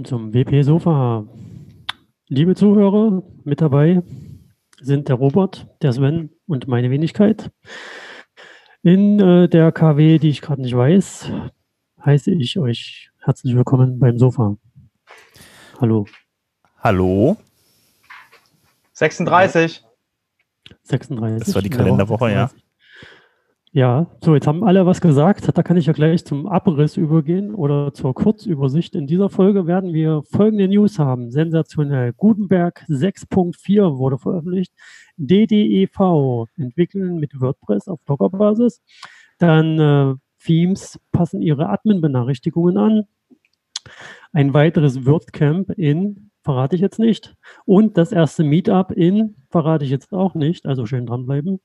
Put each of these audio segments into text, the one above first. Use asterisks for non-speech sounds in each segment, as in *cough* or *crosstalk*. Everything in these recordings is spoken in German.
willkommen zum WP Sofa. Liebe Zuhörer, mit dabei sind der Robert, der Sven und meine Wenigkeit. In äh, der KW, die ich gerade nicht weiß, heiße ich euch herzlich willkommen beim Sofa. Hallo. Hallo. 36. 36. Das war die Kalenderwoche, ja. Ja, so jetzt haben alle was gesagt. Da kann ich ja gleich zum Abriss übergehen oder zur Kurzübersicht. In dieser Folge werden wir folgende News haben. Sensationell. Gutenberg 6.4 wurde veröffentlicht. DDEV entwickeln mit WordPress auf Docker-Basis. Dann äh, Themes passen ihre Admin-Benachrichtigungen an. Ein weiteres WordCamp in, verrate ich jetzt nicht. Und das erste Meetup in, verrate ich jetzt auch nicht. Also schön dranbleiben.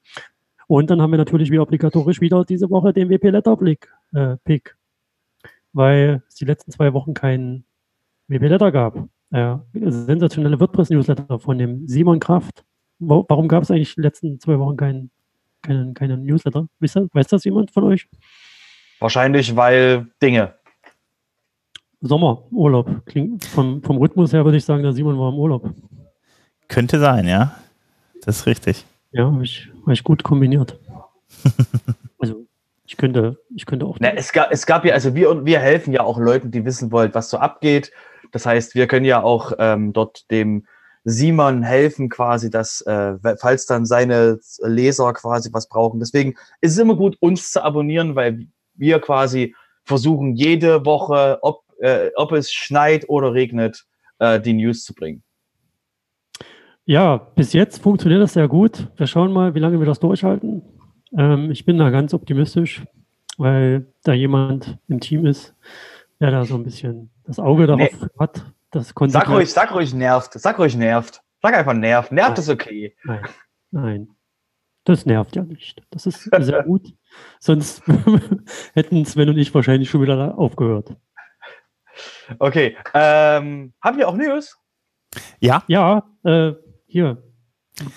Und dann haben wir natürlich wie obligatorisch wieder diese Woche den WP Letterblick äh, Pick, weil es die letzten zwei Wochen keinen WP Letter gab. Äh, sensationelle WordPress Newsletter von dem Simon Kraft. Warum gab es eigentlich die letzten zwei Wochen keinen keinen, keinen Newsletter? Weiß das, weiß das jemand von euch? Wahrscheinlich, weil Dinge. Sommerurlaub. Klingt vom, vom Rhythmus her würde ich sagen, der Simon war im Urlaub. Könnte sein, ja. Das ist richtig. Ja, habe ich, hab ich gut kombiniert. *laughs* also ich könnte, ich könnte auch. Na, es, gab, es gab ja, also wir, wir helfen ja auch Leuten, die wissen wollen, was so abgeht. Das heißt, wir können ja auch ähm, dort dem Simon helfen, quasi, dass, äh, falls dann seine Leser quasi was brauchen. Deswegen ist es immer gut, uns zu abonnieren, weil wir quasi versuchen, jede Woche, ob, äh, ob es schneit oder regnet, äh, die News zu bringen. Ja, bis jetzt funktioniert das sehr gut. Wir schauen mal, wie lange wir das durchhalten. Ähm, ich bin da ganz optimistisch, weil da jemand im Team ist, der da so ein bisschen das Auge darauf nee. hat. Das sag ruhig, sag ruhig nervt. Sag ruhig nervt. Sag einfach nervt. Nervt nein. ist okay. Nein, nein. Das nervt ja nicht. Das ist *laughs* sehr gut. Sonst *laughs* hätten Sven und ich wahrscheinlich schon wieder aufgehört. Okay. Ähm, haben wir auch News? Ja. Ja, äh, hier,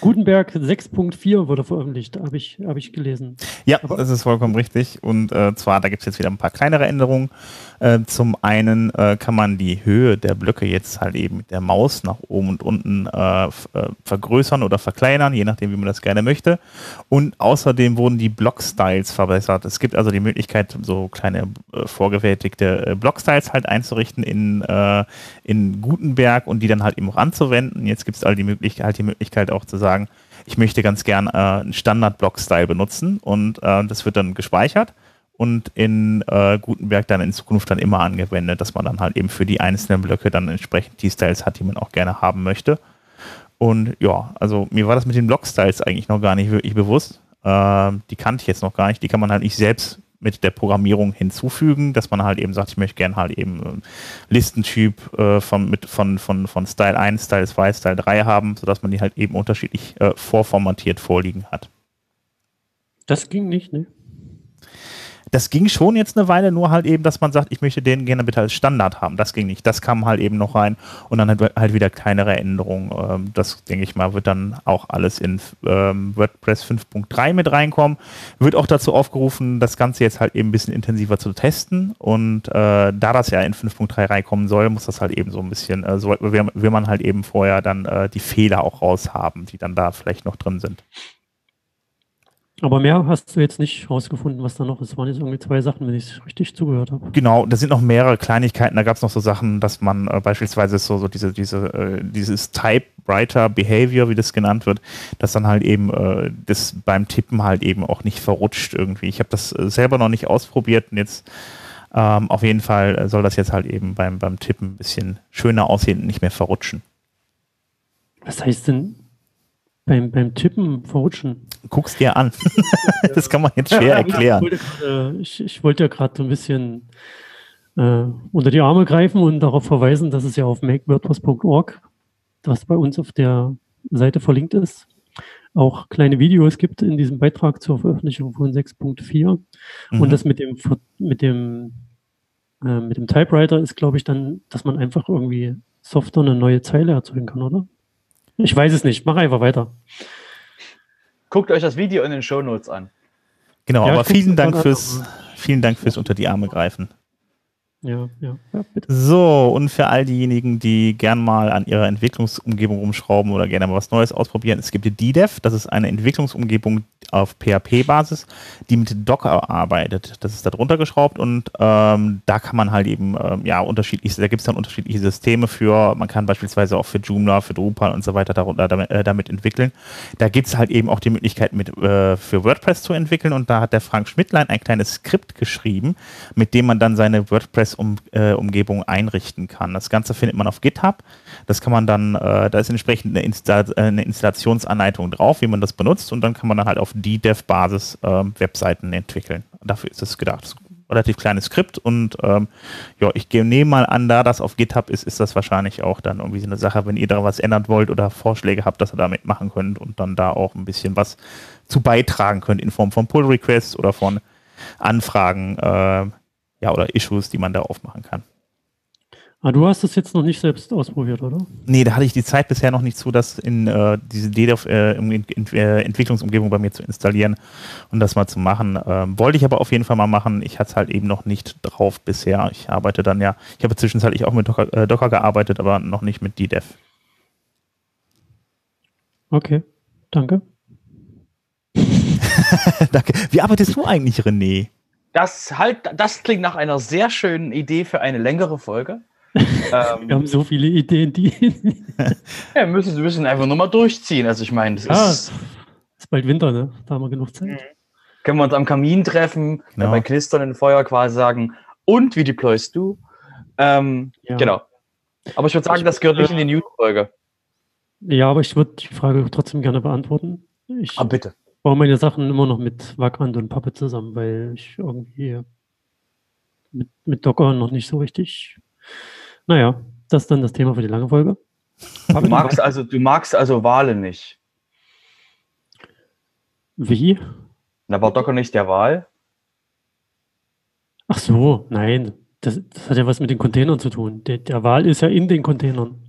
Gutenberg 6.4 wurde veröffentlicht, habe ich, hab ich gelesen. Ja, Aber das ist vollkommen richtig. Und äh, zwar, da gibt es jetzt wieder ein paar kleinere Änderungen. Äh, zum einen äh, kann man die Höhe der Blöcke jetzt halt eben mit der Maus nach oben und unten äh, äh, vergrößern oder verkleinern, je nachdem, wie man das gerne möchte. Und außerdem wurden die Block-Styles verbessert. Es gibt also die Möglichkeit, so kleine äh, vorgefertigte Block-Styles halt einzurichten in, in Gutenberg und die dann halt eben auch anzuwenden. Jetzt gibt es also die Möglichkeit, halt die Möglichkeit auch zu sagen, ich möchte ganz gern äh, einen Standard-Block-Style benutzen und äh, das wird dann gespeichert und in äh, Gutenberg dann in Zukunft dann immer angewendet, dass man dann halt eben für die einzelnen Blöcke dann entsprechend die Styles hat, die man auch gerne haben möchte. Und ja, also mir war das mit den Block-Styles eigentlich noch gar nicht wirklich bewusst. Äh, die kannte ich jetzt noch gar nicht. Die kann man halt nicht selbst mit der Programmierung hinzufügen, dass man halt eben sagt, ich möchte gerne halt eben einen Listentyp äh, von, mit, von, von, von Style 1, Style 2, Style 3 haben, sodass man die halt eben unterschiedlich äh, vorformatiert vorliegen hat. Das ging nicht, ne? Das ging schon jetzt eine Weile, nur halt eben, dass man sagt, ich möchte den gerne bitte als Standard haben. Das ging nicht. Das kam halt eben noch rein und dann halt, wieder kleinere Änderungen. Ähm, das, denke ich mal, wird dann auch alles in ähm, WordPress 5.3 mit reinkommen. Wird auch dazu aufgerufen, das Ganze jetzt halt eben ein bisschen intensiver zu testen. Und äh, da das ja in 5.3 reinkommen soll, muss das halt eben so ein bisschen, äh, so, will, will man halt eben vorher dann äh, die Fehler auch raushaben, die dann da vielleicht noch drin sind. Aber mehr hast du jetzt nicht rausgefunden, was da noch ist. Das waren jetzt irgendwie zwei Sachen, wenn ich es richtig zugehört habe. Genau, da sind noch mehrere Kleinigkeiten. Da gab es noch so Sachen, dass man äh, beispielsweise so, so diese, diese, äh, dieses Typewriter Behavior, wie das genannt wird, dass dann halt eben äh, das beim Tippen halt eben auch nicht verrutscht irgendwie. Ich habe das äh, selber noch nicht ausprobiert und jetzt ähm, auf jeden Fall soll das jetzt halt eben beim, beim Tippen ein bisschen schöner aussehen und nicht mehr verrutschen. Was heißt denn beim, beim Tippen verrutschen? Guck's dir an. *laughs* das kann man jetzt schwer erklären. Ich, ich wollte ja gerade so ein bisschen äh, unter die Arme greifen und darauf verweisen, dass es ja auf makewordpress.org, was bei uns auf der Seite verlinkt ist, auch kleine Videos gibt in diesem Beitrag zur Veröffentlichung von 6.4. Mhm. Und das mit dem, mit dem, äh, mit dem Typewriter ist, glaube ich, dann, dass man einfach irgendwie softer eine neue Zeile erzeugen kann, oder? Ich weiß es nicht. Mach einfach weiter. Guckt euch das Video in den Show Notes an. Genau, ja, aber vielen Dank fürs, vielen Dank fürs unter die Arme greifen. Ja, ja, ja, bitte. So, und für all diejenigen, die gern mal an ihrer Entwicklungsumgebung rumschrauben oder gerne mal was Neues ausprobieren, es gibt die DDEV, das ist eine Entwicklungsumgebung auf PHP-Basis, die mit Docker arbeitet. Das ist da drunter geschraubt und ähm, da kann man halt eben, ähm, ja, unterschiedlich, da gibt es dann unterschiedliche Systeme für, man kann beispielsweise auch für Joomla, für Drupal und so weiter darunter, damit, äh, damit entwickeln. Da gibt es halt eben auch die Möglichkeit, mit, äh, für WordPress zu entwickeln und da hat der Frank Schmidtlein ein kleines Skript geschrieben, mit dem man dann seine WordPress WordPress-Umgebung einrichten kann. Das Ganze findet man auf GitHub. Das kann man dann, äh, da ist entsprechend eine, Insta äh, eine, Installationsanleitung drauf, wie man das benutzt und dann kann man dann halt auf die Dev-Basis äh, Webseiten entwickeln. Dafür ist es gedacht. Das ist ein relativ kleines Skript und ähm, ja, ich nehme mal an, da das auf GitHub ist, ist das wahrscheinlich auch dann irgendwie so eine Sache, wenn ihr da was ändern wollt oder Vorschläge habt, dass ihr damit machen könnt und dann da auch ein bisschen was zu beitragen könnt in Form von Pull-Requests oder von Anfragen, äh, ja, oder Issues, die man da aufmachen kann. Ah, du hast das jetzt noch nicht selbst ausprobiert, oder? Nee, da hatte ich die Zeit bisher noch nicht zu, das in äh, diese DDoS äh, äh, Entwicklungsumgebung bei mir zu installieren und das mal zu machen. Ähm, wollte ich aber auf jeden Fall mal machen. Ich hatte es halt eben noch nicht drauf bisher. Ich arbeite dann ja, ich habe zwischenzeitlich auch mit Docker, äh, Docker gearbeitet, aber noch nicht mit DDEV. Okay, danke. *laughs* danke. Wie arbeitest du eigentlich, René? Das halt, das klingt nach einer sehr schönen Idee für eine längere Folge. *laughs* ähm, wir haben so viele Ideen, die. *laughs* ja, müssen, wir müssen einfach nur mal durchziehen. Also ich meine, es ja, ist, ist bald Winter, ne? Da haben wir genug Zeit. Mhm. Können wir uns am Kamin treffen, ja. bei knisternden Feuer quasi sagen, und wie deployst du? Ähm, ja. Genau. Aber ich würde sagen, ich das gehört nicht in die News-Folge. Ja, aber ich würde die Frage trotzdem gerne beantworten. Ich, ah, bitte baue meine Sachen immer noch mit Vagrant und Puppet zusammen, weil ich irgendwie mit, mit Docker noch nicht so richtig. Naja, das ist dann das Thema für die lange Folge. Du magst also, du magst also Wale nicht. Wie? Da war Docker nicht der Wahl. Ach so, nein. Das, das, hat ja was mit den Containern zu tun. Der, der Wahl ist ja in den Containern.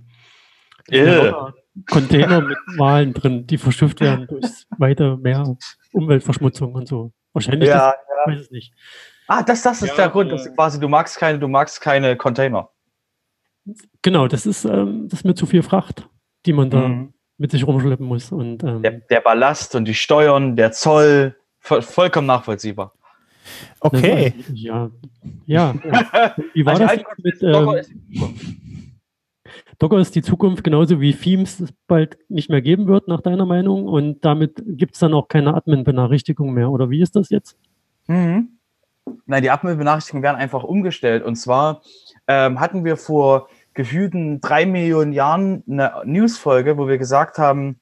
Yeah. Container mit Wahlen drin, die verschifft werden durch weiter mehr Umweltverschmutzung und so. Wahrscheinlich, ja, das, ja. ich weiß es nicht. Ah, das, das ist ja, der Grund, dass du quasi, du magst keine, du magst keine Container. Genau, das ist, ähm, das ist mir zu viel Fracht, die man da mhm. mit sich rumschleppen muss. Und, ähm, der, der, Ballast und die Steuern, der Zoll, voll, vollkommen nachvollziehbar. Okay. Ja, ja. Wie war also das mit, ähm, Docker ist die Zukunft genauso wie Themes es bald nicht mehr geben wird, nach deiner Meinung. Und damit gibt es dann auch keine Admin-Benachrichtigung mehr. Oder wie ist das jetzt? Mhm. Nein, die Admin-Benachrichtigungen werden einfach umgestellt. Und zwar ähm, hatten wir vor gefühlten drei Millionen Jahren eine Newsfolge, wo wir gesagt haben,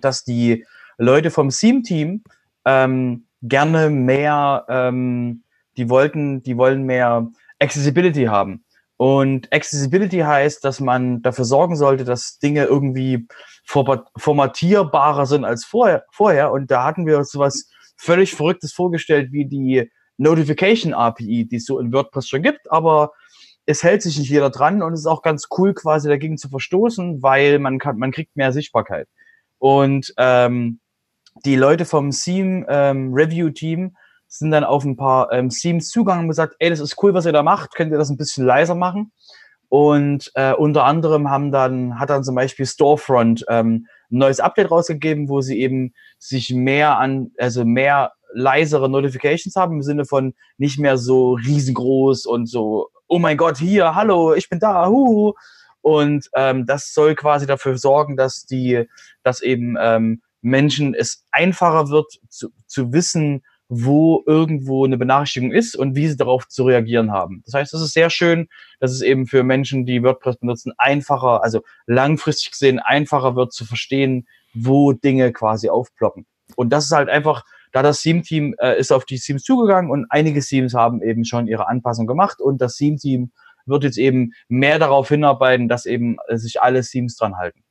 dass die Leute vom Theme-Team ähm, gerne mehr, ähm, die wollten, die wollen mehr Accessibility haben. Und Accessibility heißt, dass man dafür sorgen sollte, dass Dinge irgendwie formatierbarer sind als vorher. vorher. Und da hatten wir uns sowas völlig Verrücktes vorgestellt, wie die Notification API, die es so in WordPress schon gibt, aber es hält sich nicht jeder dran und es ist auch ganz cool, quasi dagegen zu verstoßen, weil man kann, man kriegt mehr Sichtbarkeit. Und ähm, die Leute vom Theme ähm, Review Team sind dann auf ein paar ähm, Themes zugegangen und gesagt, ey, das ist cool, was ihr da macht, könnt ihr das ein bisschen leiser machen? Und äh, unter anderem haben dann, hat dann zum Beispiel Storefront ähm, ein neues Update rausgegeben, wo sie eben sich mehr an, also mehr leisere Notifications haben, im Sinne von nicht mehr so riesengroß und so, oh mein Gott, hier, hallo, ich bin da, huhu. Und ähm, das soll quasi dafür sorgen, dass die, dass eben ähm, Menschen es einfacher wird zu, zu wissen, wo irgendwo eine Benachrichtigung ist und wie sie darauf zu reagieren haben. Das heißt, es ist sehr schön, dass es eben für Menschen, die WordPress benutzen, einfacher, also langfristig gesehen einfacher wird zu verstehen, wo Dinge quasi aufploppen. Und das ist halt einfach, da das Theme-Team äh, ist auf die Themes zugegangen und einige Themes haben eben schon ihre Anpassung gemacht und das Theme-Team wird jetzt eben mehr darauf hinarbeiten, dass eben äh, sich alle Themes dran halten.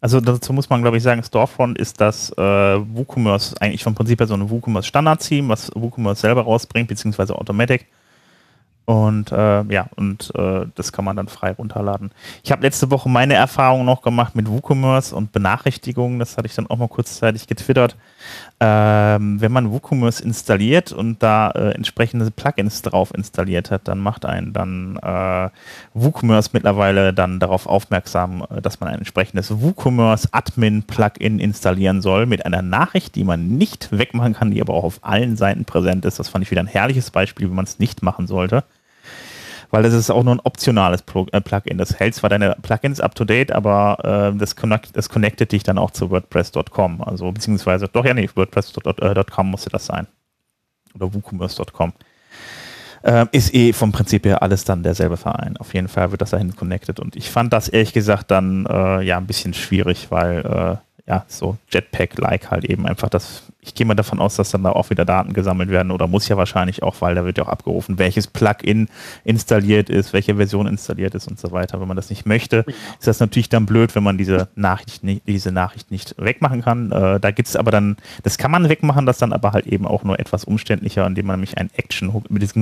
Also dazu muss man, glaube ich, sagen, Storefront ist das äh, WooCommerce, eigentlich vom Prinzip her so ein WooCommerce Standard-Theme, was WooCommerce selber rausbringt, beziehungsweise Automatic. Und äh, ja, und äh, das kann man dann frei runterladen. Ich habe letzte Woche meine Erfahrung noch gemacht mit WooCommerce und Benachrichtigungen. Das hatte ich dann auch mal kurzzeitig getwittert. Ähm, wenn man WooCommerce installiert und da äh, entsprechende Plugins drauf installiert hat, dann macht einen dann äh, WooCommerce mittlerweile dann darauf aufmerksam, äh, dass man ein entsprechendes WooCommerce Admin Plugin installieren soll mit einer Nachricht, die man nicht wegmachen kann, die aber auch auf allen Seiten präsent ist. Das fand ich wieder ein herrliches Beispiel, wie man es nicht machen sollte weil das ist auch nur ein optionales äh, Plugin. Das hält zwar deine Plugins up to date, aber äh, das, connect, das connectet dich dann auch zu WordPress.com. Also beziehungsweise, doch ja, nee, WordPress.com musste das sein. Oder WooCommerce.com. Äh, ist eh vom Prinzip her alles dann derselbe Verein. Auf jeden Fall wird das dahin connected. Und ich fand das ehrlich gesagt dann äh, ja ein bisschen schwierig, weil äh, ja, so Jetpack-like halt eben einfach das, ich gehe mal davon aus, dass dann da auch wieder Daten gesammelt werden oder muss ja wahrscheinlich auch, weil da wird ja auch abgerufen, welches Plugin installiert ist, welche Version installiert ist und so weiter. Wenn man das nicht möchte, ist das natürlich dann blöd, wenn man diese Nachricht, nicht, diese Nachricht nicht wegmachen kann. Äh, da gibt es aber dann, das kann man wegmachen, das dann aber halt eben auch nur etwas umständlicher, indem man nämlich ein Action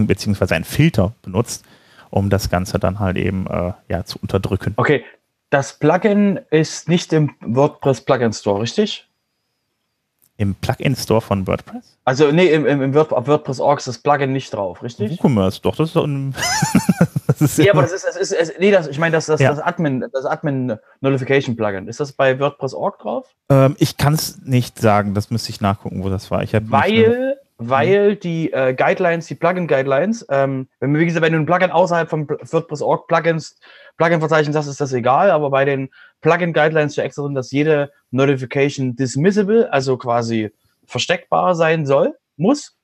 beziehungsweise ein Filter benutzt, um das Ganze dann halt eben äh, ja, zu unterdrücken. Okay, das Plugin ist nicht im WordPress Plugin Store, richtig? Im Plugin Store von WordPress? Also, nee, im, im, im Word, auf WordPress.org ist das Plugin nicht drauf, richtig? WooCommerce, doch, das ist doch ein. *laughs* das ist ja, aber das ist, das ist, das, nee, das, ich meine, das, das, ja. das Admin, das Admin Notification Plugin. Ist das bei WordPress.org drauf? Ähm, ich kann es nicht sagen, das müsste ich nachgucken, wo das war. Ich weil, weil die äh, Guidelines, die Plugin-Guidelines, ähm, wenn, wie gesagt, wenn du ein Plugin außerhalb von WordPress.org Plugins, Plugin-Verzeichnis hast, ist das egal, aber bei den Plugin-Guidelines steht extra drin, dass jede Notification dismissible, also quasi versteckbar sein soll, muss.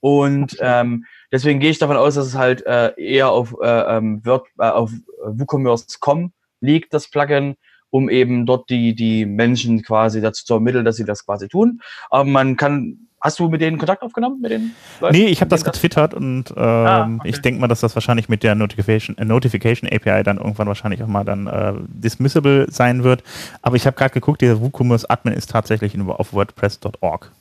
Und ähm, deswegen gehe ich davon aus, dass es halt äh, eher auf, äh, ähm, Word, äh, auf WooCommerce.com liegt, das Plugin, um eben dort die, die Menschen quasi dazu zu ermitteln, dass sie das quasi tun. Aber man kann Hast du mit denen Kontakt aufgenommen? Mit den Leuten? Nee, ich habe das getwittert und ähm, ah, okay. ich denke mal, dass das wahrscheinlich mit der Notification, äh, Notification API dann irgendwann wahrscheinlich auch mal dann äh, dismissible sein wird. Aber ich habe gerade geguckt, der WooCommerce Admin ist tatsächlich auf WordPress.org.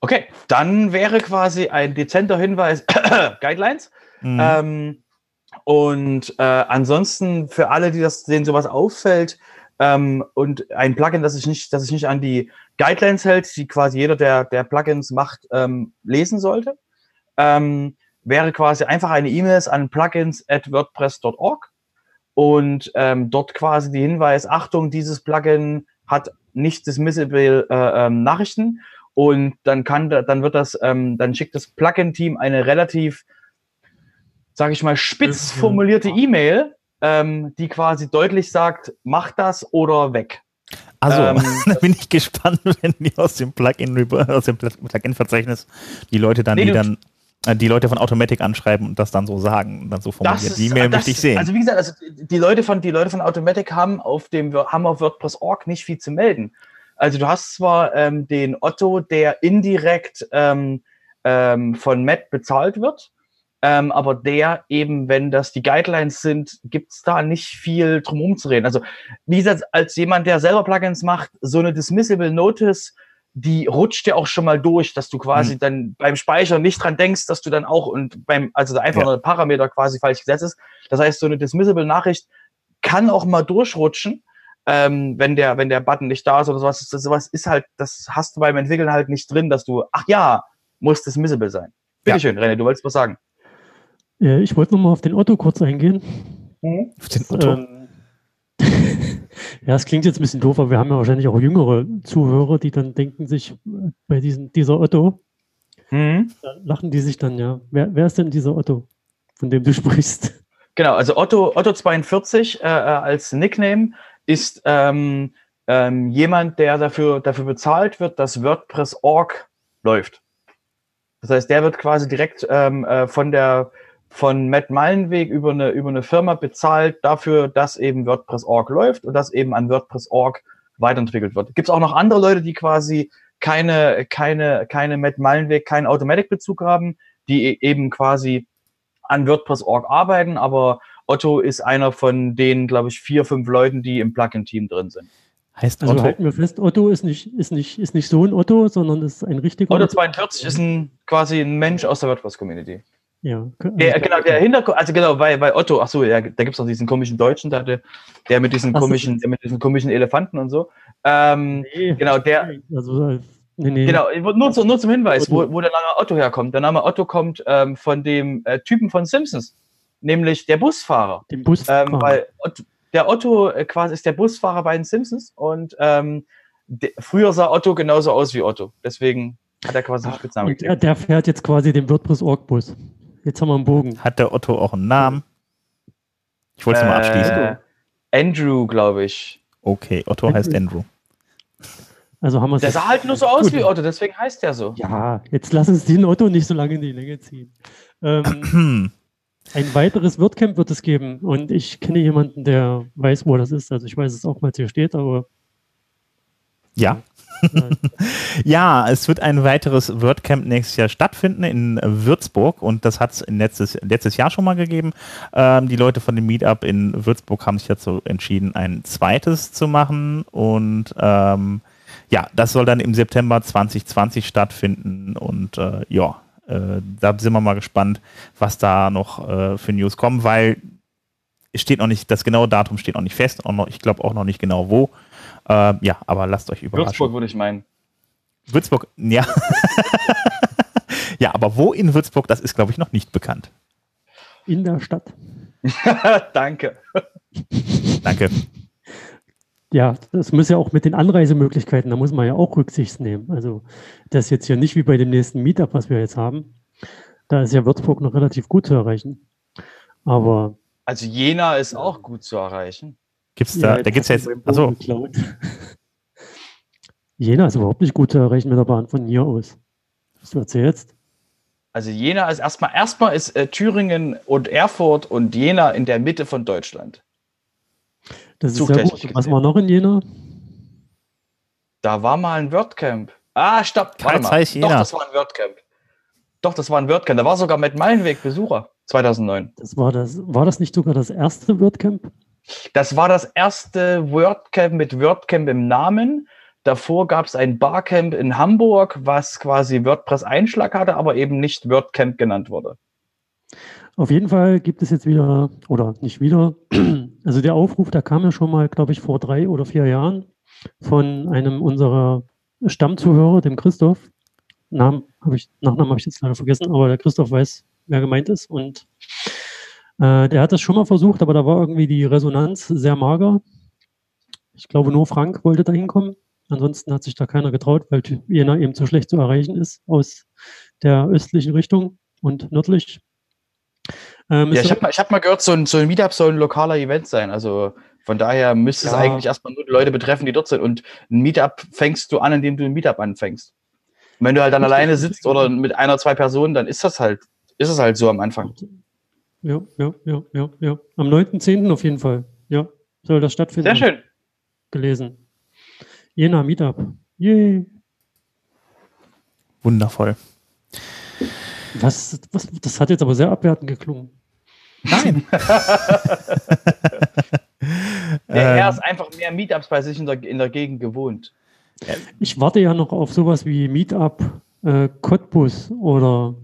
Okay, dann wäre quasi ein dezenter Hinweis *coughs* Guidelines. Mhm. Ähm, und äh, ansonsten für alle, die das, denen sowas auffällt, ähm, und ein Plugin, das sich nicht, das sich nicht an die Guidelines hält, die quasi jeder, der, der Plugins macht, ähm, lesen sollte, ähm, wäre quasi einfach eine E-Mail an plugins at wordpress.org und ähm, dort quasi die Hinweis, Achtung, dieses Plugin hat nicht dismissible äh, ähm, Nachrichten. Und dann kann, dann wird das, ähm, dann schickt das Plugin-Team eine relativ, sage ich mal, spitz formulierte E-Mail, ähm, die quasi deutlich sagt, mach das oder weg. Also, ähm, *laughs* da bin ich gespannt, *laughs* wenn die aus dem Plugin aus dem Plugin-Verzeichnis die Leute dann, nee, die dann äh, die Leute von Automatic anschreiben und das dann so sagen und dann so formuliert. Die E-Mail möchte ich sehen. Also wie gesagt, also die Leute von die Leute von Automatic haben auf dem haben auf WordPress.org nicht viel zu melden. Also du hast zwar ähm, den Otto, der indirekt ähm, ähm, von Matt bezahlt wird, ähm, aber der eben, wenn das die Guidelines sind, gibt's da nicht viel drum zu reden. Also, wie gesagt, als jemand, der selber Plugins macht, so eine Dismissible Notice, die rutscht ja auch schon mal durch, dass du quasi mhm. dann beim Speichern nicht dran denkst, dass du dann auch und beim, also einfach ja. nur Parameter quasi falsch gesetzt ist. Das heißt, so eine Dismissible Nachricht kann auch mal durchrutschen, ähm, wenn der, wenn der Button nicht da ist oder sowas. Sowas ist halt, das hast du beim Entwickeln halt nicht drin, dass du, ach ja, muss Dismissible sein. Bitteschön, ja. René, du wolltest was sagen. Ja, ich wollte nochmal auf den Otto kurz eingehen. Mhm. Auf den Otto? Ähm, *laughs* ja, es klingt jetzt ein bisschen doof, aber wir haben ja wahrscheinlich auch jüngere Zuhörer, die dann denken sich äh, bei diesen, dieser Otto, mhm. da lachen die sich dann ja. Wer, wer ist denn dieser Otto, von dem du *laughs* sprichst? Genau, also Otto, Otto42 äh, äh, als Nickname ist ähm, ähm, jemand, der dafür, dafür bezahlt wird, dass WordPress.org läuft. Das heißt, der wird quasi direkt ähm, äh, von der von Matt Meilenweg über eine, über eine Firma bezahlt dafür, dass eben WordPress.org läuft und dass eben an WordPress.org weiterentwickelt wird. Gibt es auch noch andere Leute, die quasi keine, keine, keine Matt Meilenweg, keinen Automatic-Bezug haben, die e-, eben quasi an WordPress.org arbeiten, aber Otto ist einer von den, glaube ich, vier, fünf Leuten, die im Plugin-Team drin sind. Heißt also Otto? halten wir fest, Otto ist nicht, ist nicht, ist nicht so ein Otto, sondern ist ein richtiger Otto. Otto 42 ist ein, quasi ein Mensch aus der WordPress-Community. Ja, der, genau, der Hintergrund, also genau, bei, bei Otto, ach so, ja, da gibt es noch diesen komischen Deutschen, der, der mit diesen komischen, der mit diesen komischen Elefanten und so. Ähm, nee, genau, der. Also, nee, nee. Genau, nur, zu, nur zum Hinweis, wo, wo der Name Otto herkommt. Der Name Otto kommt ähm, von dem äh, Typen von Simpsons, nämlich der Busfahrer. Dem Busfahrer. Ähm, weil der Otto äh, quasi ist der Busfahrer bei den Simpsons und ähm, de, früher sah Otto genauso aus wie Otto. Deswegen hat er quasi einen Spitznamen. Der, der fährt jetzt quasi den WordPress-Org-Bus. Jetzt haben wir einen Bogen. Hat der Otto auch einen Namen? Ich wollte es äh, mal abschließen. Andrew, glaube ich. Okay, Otto Andrew. heißt Andrew. Also haben wir Der sah halt nur so aus Gut. wie Otto, deswegen heißt der so. Ja, jetzt lass uns den Otto nicht so lange in die Länge ziehen. Ähm, *clears throat* ein weiteres WordCamp wird es geben und ich kenne jemanden, der weiß, wo das ist. Also ich weiß es auch, weil es hier steht, aber. Ja, *laughs* ja, es wird ein weiteres WordCamp nächstes Jahr stattfinden in Würzburg und das hat es letztes, letztes Jahr schon mal gegeben. Ähm, die Leute von dem Meetup in Würzburg haben sich dazu entschieden, ein zweites zu machen und ähm, ja, das soll dann im September 2020 stattfinden und äh, ja, äh, da sind wir mal gespannt, was da noch äh, für News kommen, weil es steht noch nicht, das genaue Datum steht noch nicht fest, und noch, ich glaube auch noch nicht genau wo. Äh, ja, aber lasst euch überraschen. Würzburg würde ich meinen. Würzburg, ja. *laughs* ja, aber wo in Würzburg, das ist, glaube ich, noch nicht bekannt. In der Stadt. *laughs* Danke. Danke. Ja, das muss ja auch mit den Anreisemöglichkeiten, da muss man ja auch Rücksicht nehmen. Also das ist jetzt hier nicht wie bei dem nächsten Meetup, was wir jetzt haben. Da ist ja Würzburg noch relativ gut zu erreichen. Aber. Also Jena ist auch gut zu erreichen. Gibt's da, ja, da gibt es jetzt. Achso. *laughs* Jena ist überhaupt nicht gut zu erreichen mit der Bahn von hier aus. Was du erzählst? Also Jena ist erstmal, erstmal ist äh, Thüringen und Erfurt und Jena in der Mitte von Deutschland. Das ist sehr gut. Was war noch in Jena? Da war mal ein WordCamp. Ah, stopp, warte mal. Doch, das war ein WordCamp. Doch, das war ein WordCamp. Da war sogar mit Meilenweg Besucher 2009. Das war das. War das nicht sogar das erste WordCamp? Das war das erste WordCamp mit WordCamp im Namen. Davor gab es ein Barcamp in Hamburg, was quasi WordPress-Einschlag hatte, aber eben nicht WordCamp genannt wurde. Auf jeden Fall gibt es jetzt wieder, oder nicht wieder, *clears throat* also der Aufruf, da kam ja schon mal, glaube ich, vor drei oder vier Jahren von einem unserer Stammzuhörer, dem Christoph. Namen habe ich, Nachnamen habe ich jetzt leider vergessen, aber der Christoph weiß, wer gemeint ist. Und äh, der hat das schon mal versucht, aber da war irgendwie die Resonanz sehr mager. Ich glaube, nur Frank wollte da hinkommen. Ansonsten hat sich da keiner getraut, weil Jena eben zu schlecht zu erreichen ist aus der östlichen Richtung und nördlich. Ähm, ja, ich habe mal, hab mal gehört, so ein, so ein Meetup soll ein lokaler Event sein. Also von daher müsste ja. es eigentlich erstmal nur die Leute betreffen, die dort sind. Und ein Meetup fängst du an, indem du ein Meetup anfängst. Und wenn du halt dann alleine sitzt oder mit einer, zwei Personen, dann ist das halt, ist es halt so am Anfang ja, ja, ja, ja, ja. Am 9.10. auf jeden Fall. Ja, soll das stattfinden. Sehr schön. Gelesen. Jena Meetup. Yay. Wundervoll. Was, was, das hat jetzt aber sehr abwertend geklungen. Nein. *laughs* er ist einfach mehr Meetups bei sich in der, in der Gegend gewohnt. Ich warte ja noch auf sowas wie Meetup äh, Cottbus oder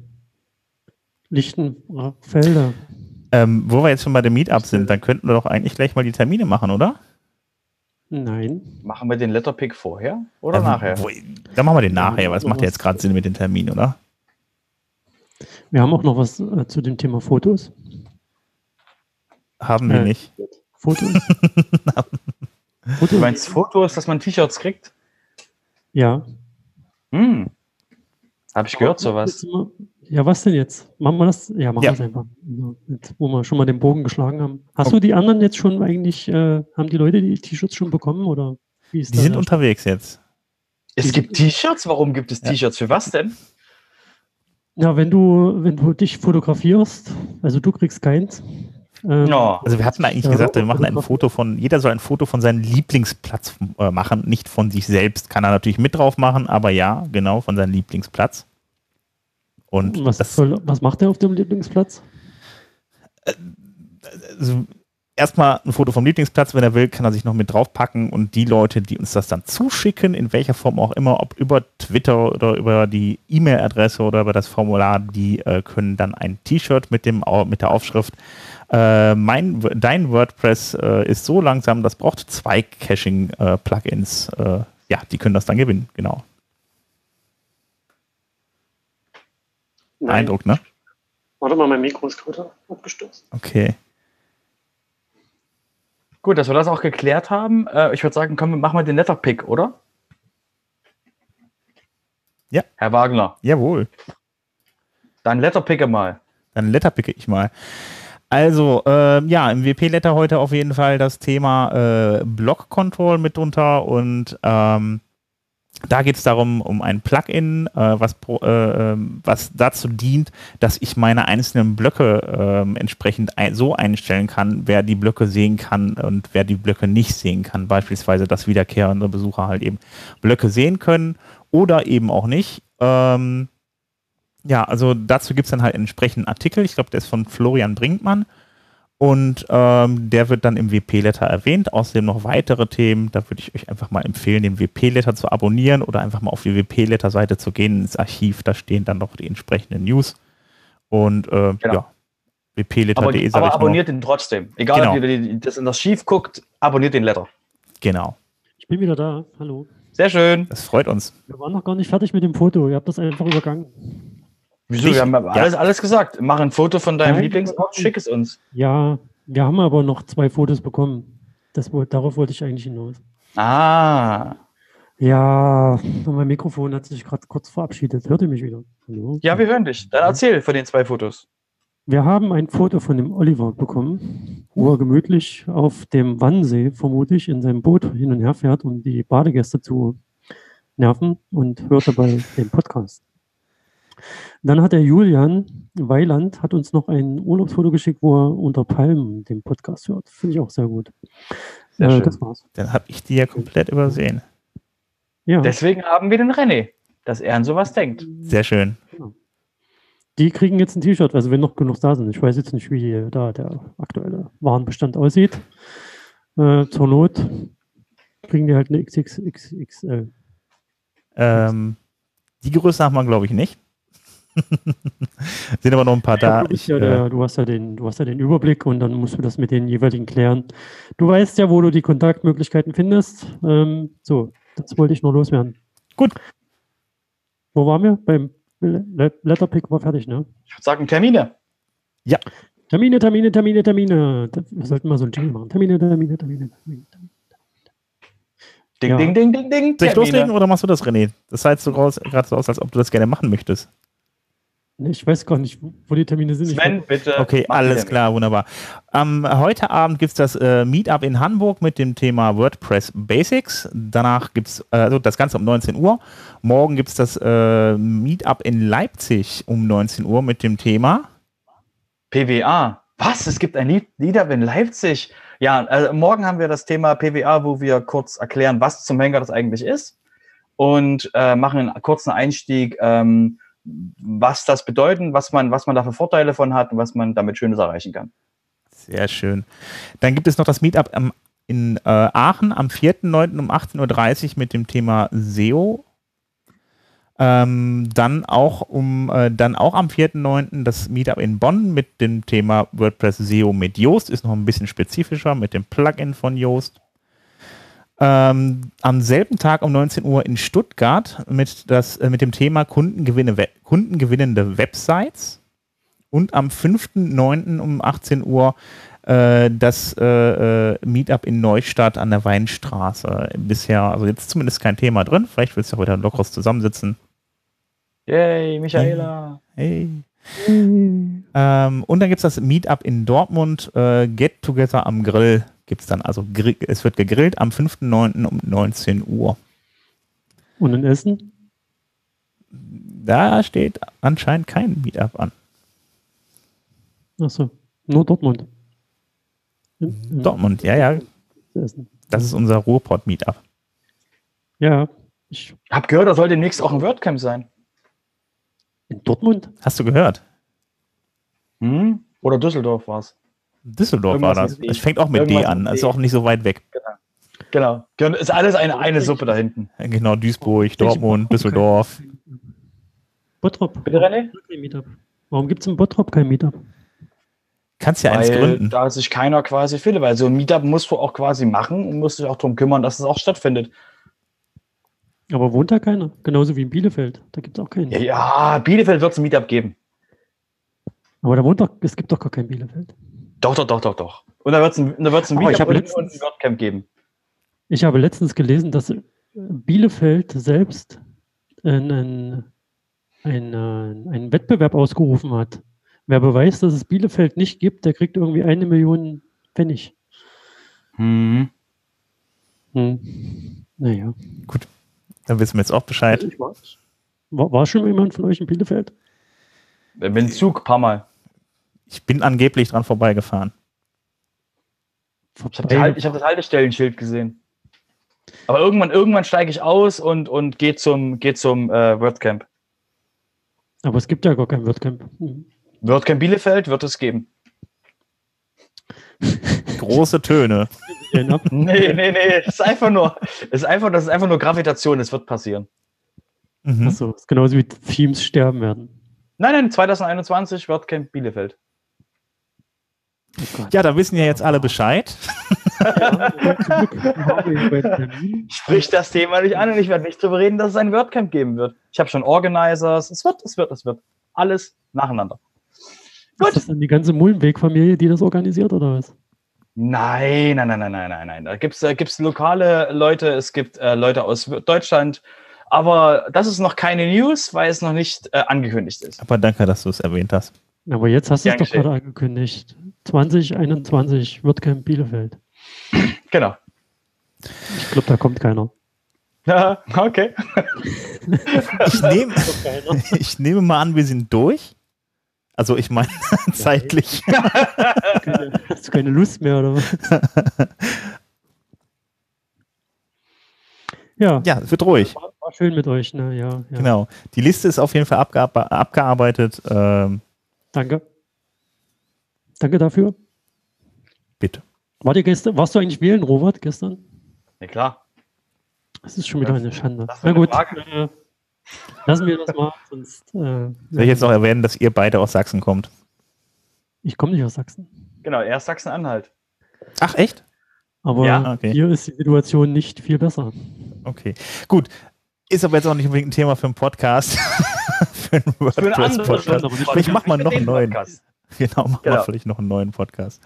Lichtenfelder. Ähm, wo wir jetzt schon bei dem Meetup sind, dann könnten wir doch eigentlich gleich mal die Termine machen, oder? Nein. Machen wir den Letterpick vorher oder ähm, nachher? Wo, dann machen wir den nachher, weil es macht ja jetzt gerade Sinn mit den Terminen, oder? Wir haben auch noch was äh, zu dem Thema Fotos. Haben wir äh, nicht. Fotos? *laughs* Fotos? Du meinst Fotos, dass man T-Shirts kriegt? Ja. Hm. Habe ich gehört, sowas. Ja, was denn jetzt? Machen wir das? Ja, machen ja. wir es einfach. Jetzt, wo wir schon mal den Bogen geschlagen haben. Hast okay. du die anderen jetzt schon eigentlich, äh, haben die Leute die T-Shirts schon bekommen oder wie ist Die sind unterwegs jetzt. Es gibt T-Shirts? Warum gibt es T-Shirts? Für was denn? Ja, wenn du, wenn du dich fotografierst, also du kriegst keins. Ähm, no. Also wir hatten eigentlich ja, gesagt, wir machen ein Foto von, jeder soll ein Foto von seinem Lieblingsplatz äh, machen, nicht von sich selbst. Kann er natürlich mit drauf machen, aber ja, genau, von seinem Lieblingsplatz. Und was, soll, was macht er auf dem Lieblingsplatz? Also, erstmal ein Foto vom Lieblingsplatz, wenn er will, kann er sich noch mit draufpacken und die Leute, die uns das dann zuschicken, in welcher Form auch immer, ob über Twitter oder über die E-Mail-Adresse oder über das Formular, die äh, können dann ein T-Shirt mit, mit der Aufschrift äh, mein, dein WordPress äh, ist so langsam, das braucht zwei Caching-Plugins. Äh, ja, die können das dann gewinnen, genau. Nein. Eindruck, ne? Warte mal, mein Mikro ist gerade abgestürzt. Okay. Gut, dass wir das auch geklärt haben. Äh, ich würde sagen, komm, machen wir den Letterpick, oder? Ja. Herr Wagner. Jawohl. Dann Letterpicke mal. Dann Letterpicke ich mal. Also, äh, ja, im WP-Letter heute auf jeden Fall das Thema äh, Block Control mitunter und ähm, da geht es darum, um ein Plugin, äh, was, äh, ähm, was dazu dient, dass ich meine einzelnen Blöcke äh, entsprechend ein, so einstellen kann, wer die Blöcke sehen kann und wer die Blöcke nicht sehen kann. Beispielsweise, dass wiederkehrende Besucher halt eben Blöcke sehen können oder eben auch nicht. Ähm, ja, also dazu gibt es dann halt entsprechenden Artikel. Ich glaube, der ist von Florian Brinkmann. Und ähm, der wird dann im WP-Letter erwähnt. Außerdem noch weitere Themen. Da würde ich euch einfach mal empfehlen, den WP-Letter zu abonnieren oder einfach mal auf die WP-Letter-Seite zu gehen, ins Archiv. Da stehen dann noch die entsprechenden News. Und äh, genau. ja, wpletter.de. Aber, aber abonniert noch. den trotzdem. Egal, genau. ob ihr das in das Archiv guckt, abonniert den Letter. Genau. Ich bin wieder da. Hallo. Sehr schön. Das freut uns. Wir waren noch gar nicht fertig mit dem Foto. Ihr habt das einfach übergangen. Wieso? Ich, wir haben alles, ja. alles gesagt. Mach ein Foto von deinem Lieblingsort, schick es uns. Ja, wir haben aber noch zwei Fotos bekommen. Das, darauf wollte ich eigentlich hinaus. Ah. Ja, mein Mikrofon hat sich gerade kurz verabschiedet. Hört ihr mich wieder? Hallo? Ja, wir hören dich. Dann erzähl von den zwei Fotos. Wir haben ein Foto von dem Oliver bekommen, wo er gemütlich auf dem Wannsee, vermutlich, in seinem Boot hin und her fährt, um die Badegäste zu nerven und hört dabei den Podcast. Dann hat der Julian Weiland hat uns noch ein Urlaubsfoto geschickt, wo er unter Palmen den Podcast hört. Finde ich auch sehr gut. Sehr äh, das war's. Dann habe ich die ja komplett übersehen. Ja. Deswegen haben wir den René, dass er an sowas denkt. Sehr schön. Ja. Die kriegen jetzt ein T-Shirt, also wenn noch genug da sind. Ich weiß jetzt nicht, wie da der aktuelle Warenbestand aussieht. Äh, zur Not kriegen die halt eine XXXL. Ähm, die Größe haben wir, glaube ich, nicht. *laughs* Sind aber noch ein paar da. Ich, ja der, äh, du, hast ja den, du hast ja den Überblick und dann musst du das mit den jeweiligen klären. Du weißt ja, wo du die Kontaktmöglichkeiten findest. Ähm, so, das wollte ich nur loswerden. Gut. Wo waren wir? Beim Letterpick war fertig, ne? Ich würde sagen Termine. Ja. Termine, Termine, Termine, Termine. Wir sollten mal so ein Jingle machen. Termine, Termine, Termine, Termine. Ding, ja. ding, ding, ding, ding. Soll ich loslegen oder machst du das, René? Das sah jetzt so gerade so aus, als ob du das gerne machen möchtest. Ich weiß gar nicht, wo die Termine sind. Sven, bitte. Okay, alles klar, wunderbar. Ähm, heute Abend gibt es das äh, Meetup in Hamburg mit dem Thema WordPress Basics. Danach gibt es äh, also das Ganze um 19 Uhr. Morgen gibt es das äh, Meetup in Leipzig um 19 Uhr mit dem Thema PWA. Was? Es gibt ein Meetup in Leipzig? Ja, also morgen haben wir das Thema PWA, wo wir kurz erklären, was zum Henker das eigentlich ist und äh, machen einen kurzen Einstieg. Ähm, was das bedeuten, was man, was man da für Vorteile von hat und was man damit Schönes erreichen kann. Sehr schön. Dann gibt es noch das Meetup am, in äh, Aachen am 4.9. um 18.30 Uhr mit dem Thema SEO. Ähm, dann auch um äh, dann auch am 4.9. das Meetup in Bonn mit dem Thema WordPress SEO mit Yoast, ist noch ein bisschen spezifischer mit dem Plugin von Yoast. Ähm, am selben Tag um 19 Uhr in Stuttgart mit, das, äh, mit dem Thema Kundengewinne, We kundengewinnende Websites. Und am 5.9. um 18 Uhr äh, das äh, äh, Meetup in Neustadt an der Weinstraße. Bisher, also jetzt zumindest kein Thema drin. Vielleicht willst du heute ein lockeres zusammensitzen. Yay, Michaela. Hey. hey. Ähm, und dann gibt es das Meetup in Dortmund, äh, Get Together am Grill gibt es dann. Also es wird gegrillt am 5.9. um 19 Uhr. Und in Essen? Da steht anscheinend kein Meetup an. Achso, nur Dortmund. Dortmund, ja, ja. Das ist unser Ruhrpott-Meetup. Ja. Ich habe gehört, da soll demnächst auch ein WordCamp sein. In Dortmund? Hast du gehört? Hm? Oder Düsseldorf war es. Düsseldorf war Irgendwas das. mit D. Es fängt auch mit D Irgendwas an, mit ist D. auch nicht so weit weg. Genau. Genau. Ist alles eine, eine Suppe da hinten. Genau, Duisburg, Dortmund, Düsseldorf. Bottrop. Bitte, René? Warum gibt es in Bottrop kein Meetup? Kannst ja eins Weil gründen. da sich keiner quasi findet. Weil so ein Meetup musst du auch quasi machen und musst dich auch darum kümmern, dass es auch stattfindet. Aber wohnt da keiner? Genauso wie in Bielefeld. Da gibt es auch keinen. Ja, ja Bielefeld wird es ein Meetup geben. Aber da wohnt doch, es gibt doch gar kein Bielefeld. Doch, doch, doch, doch, doch. Und da wird es ein, da wird's ein ich Meetup habe und, ein letztens- WordCamp geben. Ich habe letztens gelesen, dass äh, Bielefeld selbst einen, einen, einen Wettbewerb ausgerufen hat. Wer beweist, dass es Bielefeld nicht gibt, der kriegt irgendwie eine Million Pfennig. Mhm. Hm. Naja. Dann wissen wir jetzt auch Bescheid. War, war schon mal jemand von euch in Bielefeld? Mit dem Zug, ein paar Mal. Ich bin angeblich dran vorbeigefahren. Ich habe hab das Haltestellenschild gesehen. Aber irgendwann, irgendwann steige ich aus und, und gehe zum, geh zum äh, WordCamp. Aber es gibt ja gar kein WordCamp. WordCamp Bielefeld wird es geben. Große Töne. Genau. *laughs* Nee, nee, nee. Es ist einfach nur, es ist einfach, das ist einfach nur Gravitation. Es wird passieren. Mhm. Achso, ist genauso wie Themes sterben werden. Nein, nein, 2021 WordCamp Bielefeld. Oh. Ja, da wissen ja jetzt alle Bescheid. Ja. *laughs* Sprich das Thema nicht an und ich werde nicht darüber reden, dass es ein WordCamp geben wird. Ich habe schon Organizers. Es wird, es wird, es wird. Alles nacheinander. Ist das dann die ganze Mullenweg-Familie, die das organisiert, oder was? Nein, nein, nein, nein, nein, nein, nein. Da gibt es äh, gibt's lokale Leute, es gibt äh, Leute aus Deutschland. Aber das ist noch keine News, weil es noch nicht äh, angekündigt ist. Aber danke, dass du es erwähnt hast. Aber jetzt hast du es doch gerade angekündigt. 2021 WordCamp Bielefeld. Genau. Ich glaube, da kommt keiner. Ja, okay. Ich *laughs* nehme, ich nehme mal an, wir sind durch. Also ich meine zeitlich. *laughs* Hast du keine Lust mehr, oder was? *laughs* Ja, Ja, es wird ruhig. war, war schön mit euch, ne? Ja, ja. Genau. Die Liste ist auf jeden Fall abgearbe- abgearbeitet. Ähm, Danke. Danke dafür. bitte. War dir gestern, warst du eigentlich wählen, Robert, gestern? Ja, klar. Das ist schon wieder eine Schande. ist Na gut, äh, lassen wir das mal, sonst. Äh, Soll ich jetzt noch erwähnen, dass ihr beide aus Sachsen kommt? ich komme nicht aus Sachsen. Genau, erst Sachsen-Anhalt. Ach, echt? Aber Ja, okay. hier ist die Situation nicht viel besser. Okay. Gut. Ist aber jetzt auch nicht unbedingt ein Thema für einen Podcast. Für einen WordPress-Podcast. Vielleicht machen wir noch einen neuen. Podcast. Genau, machen wir Genau. vielleicht noch einen neuen Podcast.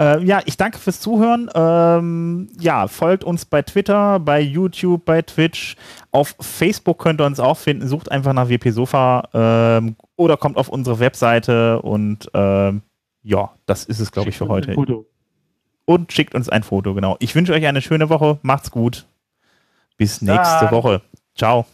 Äh, ja, ich danke fürs Zuhören. Ähm, ja, folgt uns bei Twitter, bei YouTube, bei Twitch. Auf Facebook könnt ihr uns auch finden. Sucht einfach nach WP Sofa ähm, oder kommt auf unsere Webseite und ähm, ja, das ist es, glaube ich, für heute. Und schickt uns ein Foto, genau. Ich wünsche euch eine schöne Woche. Macht's gut. Bis nächste Woche. Ciao.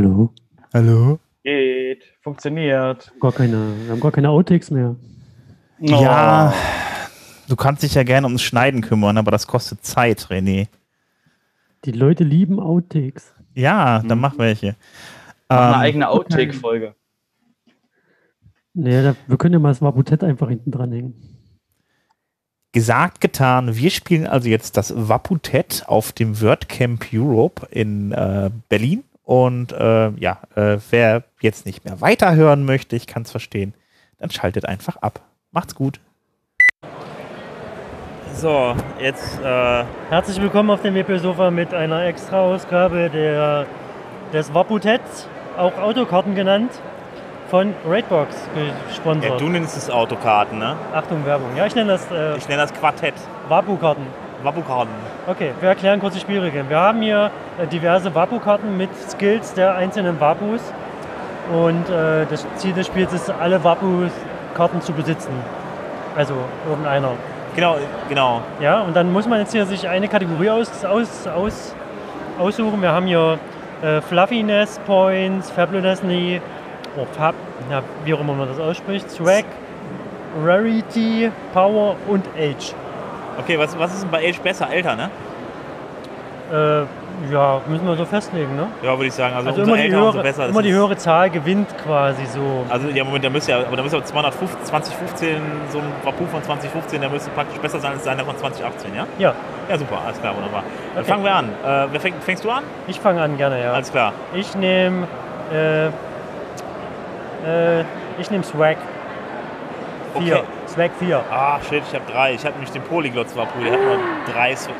Hallo? Hallo. Geht. Funktioniert. Gar keine, wir haben gar keine Outtakes mehr. Ja, Oh. du kannst dich ja gerne ums Schneiden kümmern, aber das kostet Zeit, René. Die Leute lieben Outtakes. Ja, dann Mhm. mach welche. Mach eine Ähm, eigene Outtake-Folge. Nee, da, wir können ja mal das Wabutett einfach hinten dranhängen. gesagt, getan. Wir spielen also jetzt das Waputett auf dem WordCamp Europe in äh, Berlin. Und äh, ja, äh, wer jetzt nicht mehr weiterhören möchte, ich kann es verstehen, dann schaltet einfach ab. Macht's gut. So, jetzt äh, herzlich willkommen auf dem WP-Sofa mit einer Extra-Ausgabe der, des Waputets, auch Autokarten genannt, von Raidbox gesponsert. nennst es Autokarten, ne? Achtung, Werbung. Ja, ich nenne das äh, nenne das Quartett. Wapu-Karten. Wapu-Karten. Okay, wir erklären kurz die Spielregeln. Wir haben hier äh, diverse Wapu-Karten mit Skills der einzelnen Wapus. Und äh, das Ziel des Spiels ist, alle Wapu-Karten zu besitzen. Also irgendeiner. Genau, genau. Ja, und dann muss man jetzt hier sich eine Kategorie aus, aus, aus, aussuchen. Wir haben hier äh, Fluffiness Points, Fabulous oh, Fab, na, wie auch immer man das ausspricht, Swag, Rarity, Power und Age. Okay, was, was ist denn bei Age besser? Älter, ne? Äh, ja, müssen wir so festlegen, ne? Ja, würde ich sagen. Also, Also umso immer, die älter, höhere, umso besser. Immer die höhere Zahl gewinnt quasi so. Also ja, Moment, da müsste ja, aber da müsste ja 250, 2015, so ein Wapu von 2015, der müsste praktisch besser sein als seiner von 2018, ja? Ja, Ja, super, alles klar, wunderbar. Dann Okay. fangen wir an. Äh, wer fäng, fängst du an? ich fange an gerne, ja. Alles klar. Ich nehme äh, äh, ich nehme Swag 4. Okay. Swag 4. Ah, shit, ich habe drei. Ich hatte nämlich den Polyglot Wapu, der hat nur drei. Sw-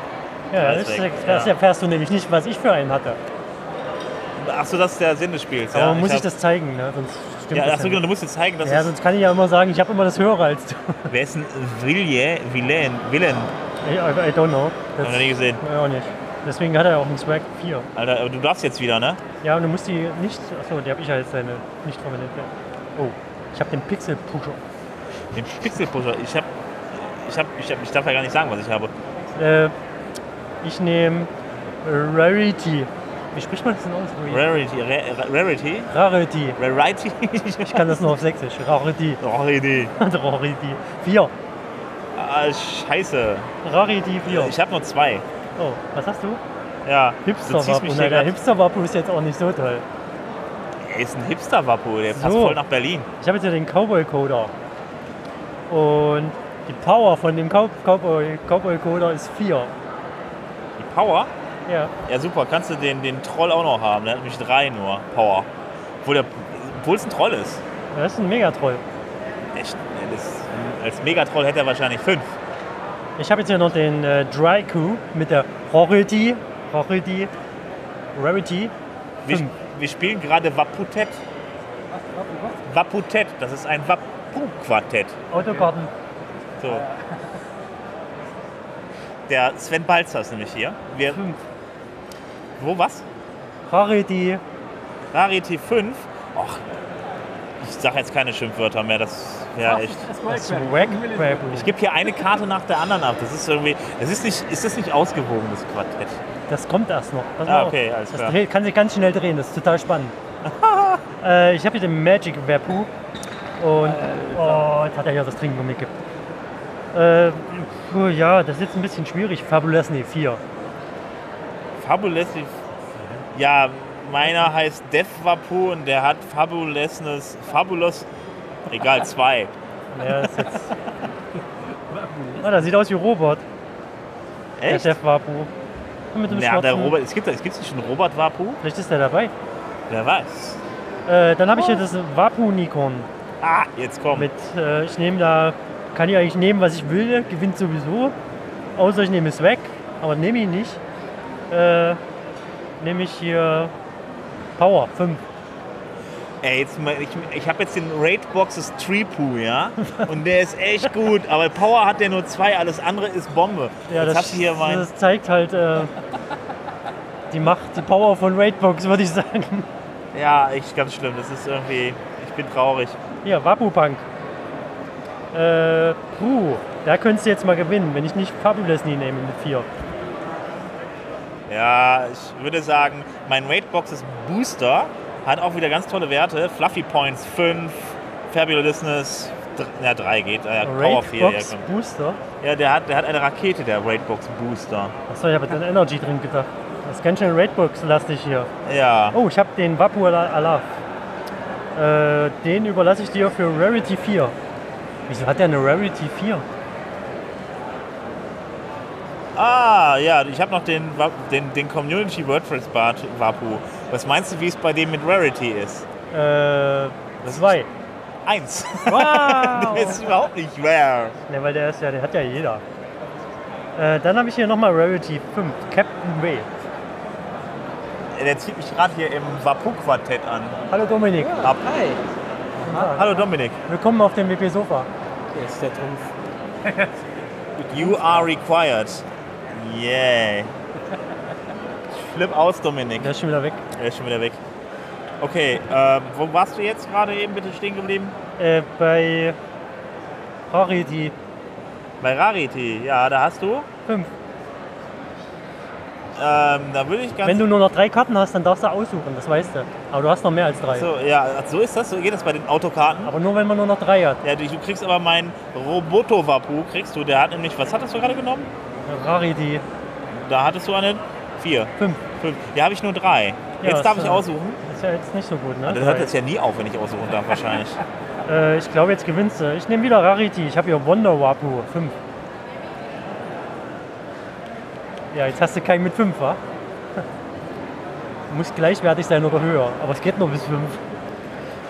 Ja, das, weg, das erfährst du nämlich nicht, was ich für einen hatte. Achso, das ist der Sinn des Spiels. Aber ja? muss ich, hab- das zeigen, ne? sonst stimmt Ja, das achso, ja genau, du musst jetzt zeigen, dass Ja, sonst kann ich ja immer sagen, ich habe immer das Höhere als du. *laughs* Wer ist ein Villiers? Villain? Villain? I, I, I don't know. Das, Hab ich noch nie gesehen. ja, auch nicht. Deswegen hat er auch einen Swag 4. Alter, aber du darfst jetzt wieder, ne? Ja, und du musst die nicht. Achso, die habe ich ja jetzt seine nicht verwendet. Oh, ich habe den Pixel Pusher. Den Pixelpusher. Ich hab. Ich hab. Ich hab. Ich darf ja gar nicht sagen, was ich habe. Äh, ich nehme Rarity. Wie spricht man das denn aus? Rarity. Ra- Rarity? Rarity. Rarity? *laughs* Ich kann das nur auf Sächsisch. Rarity. Rarity. *laughs* Rarity. 4. Ah, scheiße. Rarity 4. Ich habe nur zwei. Oh, was hast du? Ja. Na, hier der Hipster-Wapu ist jetzt auch nicht so toll. Er ist ein Hipster-Wapu, der passt So. voll nach Berlin. Ich habe jetzt hier den Cowboy-Coder. Und die Power von dem Cow- Cowboy- Cowboy-Coder ist 4. Die Power? Ja. Ja, super. Kannst du den, den Troll auch noch haben? Der hat nämlich drei nur Power. Obwohl, der, obwohl es ein Troll ist. Das ist ein Megatroll. Echt? Das, als Megatroll hätte er wahrscheinlich fünf. Ich habe jetzt hier noch den äh, Dryku mit der Rarity. Rarity. Rarity. Wir, wir spielen gerade Waputet. Waputet, das ist ein Wapu-Quartett. Autokarten. So. Der Sven Balzer ist nämlich hier. Wir, 5. wo, was? Rarity. Rarity 5. Och, ich sage jetzt keine Schimpfwörter mehr, das wäre echt. Ich gebe hier eine Karte nach der anderen ab. Das ist irgendwie. Das ist nicht, ist das nicht ausgewogen, das Quartett? Das kommt erst noch. Pass Ah, okay, alles das klar. dreht, kann sich ganz schnell drehen, das ist total spannend. *laughs* äh, ich habe hier den Magic Wapu. Und. Oh, jetzt hat er hier das Trinken mitgegeben. Äh, puh, ja, das ist jetzt ein bisschen schwierig. Fabulesny 4. Fabulous. Ja, meiner heißt Death Vapu und der hat Fabulousness. Fabulous. Egal, zwei. Ja, das ist jetzt. Oh, das sieht aus wie Robot. Der Echt? Chef Wapu. Und Mit dem Ja, der Robert. Es gibt, es gibt nicht einen Robert Vapu? Vielleicht ist der dabei. Wer weiß. Äh, dann habe ich hier das Wapu-Nikon. Ah, jetzt komm. Mit, äh, ich nehme da, kann ich eigentlich nehmen, was ich will, gewinnt sowieso. Außer ich nehme es weg, aber nehme ihn nicht. Äh, nehme ich hier Power 5. Ey, jetzt mal, ich, ich habe jetzt den Raid Boxes Tripu, ja? Und der ist echt gut. Aber Power hat der nur zwei, alles andere ist Bombe. Ja, jetzt das, hier mein. das zeigt halt äh, die Macht, die Power von Raidbox, würde ich sagen. Ja, echt ganz schlimm. Das ist irgendwie. Ich bin traurig. Hier, Wapu-Punk. Äh, puh, da könntest du jetzt mal gewinnen, wenn ich nicht Fabulous nie nehme mit 4. Ja, ich würde sagen, mein Raid Boxes Booster hat auch wieder ganz tolle Werte. Fluffy Points 5, Fabulousness. Ja, 3 geht. Äh, Power 4. Ja, Raidbox. Booster. ja der, hat, der hat eine Rakete, der Raidbox Booster. Achso, ich habe jetzt an Energy drin gedacht. Das ist ganz schön Raidbox-lastig hier. Ja. Oh, ich habe den Vapu Ala- Alaf. Äh, den überlasse ich dir für Rarity 4. Wieso hat der eine Rarity 4? Ah, ja, ich habe noch den, den, den Community WordPress Bart Wapu. Was meinst du, wie es bei dem mit Rarity ist? Äh, zwei. Eins. Wow! *laughs* der ist überhaupt nicht rare. ne, weil der ist ja, der hat ja jeder. Äh, dann habe ich hier nochmal Rarity 5, Captain Wave. Der zieht mich gerade hier im Wapu-Quartett an. Hallo Dominik, Ab. Hi, Hallo Dominik. willkommen auf dem WP Sofa. hier ist der Trumpf. *laughs* You are required. Yeah. Ich flipp aus, Dominik. Der ist schon wieder weg. Er ist schon wieder weg. Okay, äh, wo warst du jetzt gerade eben bitte stehen geblieben? Äh, bei Rarity Bei Rarity, ja, da hast du. 5. Ähm, da würde ich ganz. Wenn du nur noch drei Karten hast, dann darfst du aussuchen, das weißt du. Aber du hast noch mehr als drei. so, ja, so ist das, so geht das bei den Autokarten. Aber nur wenn man nur noch drei hat. Ja, du, du kriegst aber meinen Roboto-Wapu, kriegst du, der hat nämlich, was hattest du gerade genommen? Rarity Da hattest du eine 4. 5. 5. Ja, habe ich nur drei. Ja, Jetzt darf ich aussuchen. Ist ja jetzt nicht so gut, ne? Das hört jetzt ja nie auf, wenn ich aussuchen darf, wahrscheinlich. *laughs* Äh, ich glaube, jetzt gewinnst du. Ich nehme wieder Rarity. Ich habe hier Wonder Wapu 5. Ja, jetzt hast du keinen mit 5, wa? *laughs* Muss gleichwertig sein oder höher. Aber es geht nur bis 5.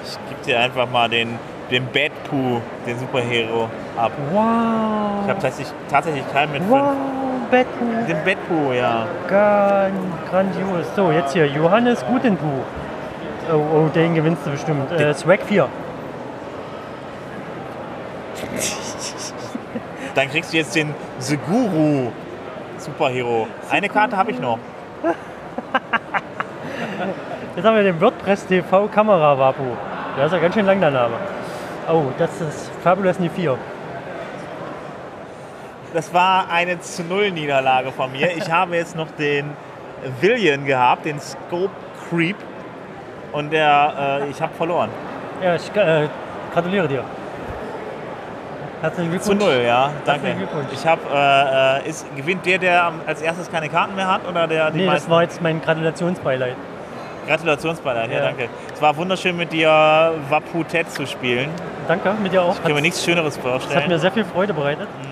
Ich gebe dir einfach mal den, den Bad Pooh, den Superhero, ab. Wow. Ich habe tatsächlich, tatsächlich keinen mit 5. Wow, Batman. Den Bad Pooh, ja. Gan grandios. So, jetzt hier Johannes Gutenbuch. Oh, oh, den gewinnst du bestimmt. Äh, Swag 4. Dann kriegst du jetzt den The Guru Superhero. Eine Karte habe ich noch. *laughs* Jetzt haben wir den WordPress TV Kamera Wapu. Der ist ja ganz schön lang der Name. Oh, das ist Fabulous Nie 4. Das war eine zu Null Niederlage von mir. Ich *laughs* habe jetzt noch den Villian gehabt, den Scope Creep. Und der, äh, ich habe verloren. Ja, ich äh, gratuliere dir. Herzlichen Zu Glückwunsch. null, ja. Danke. Herzlichen Glückwunsch. Ich habe, äh, äh, ist, gewinnt der, der als erstes keine Karten mehr hat oder der die Nee, das war jetzt mein Gratulationsbeileid. Gratulationsbeileid, ja. Ja. danke. Es war wunderschön mit dir Waputet zu spielen. Danke, mit dir auch. Ich kann mir nichts Schöneres Es hat mir vorstellen. sehr viel Freude bereitet. Mhm.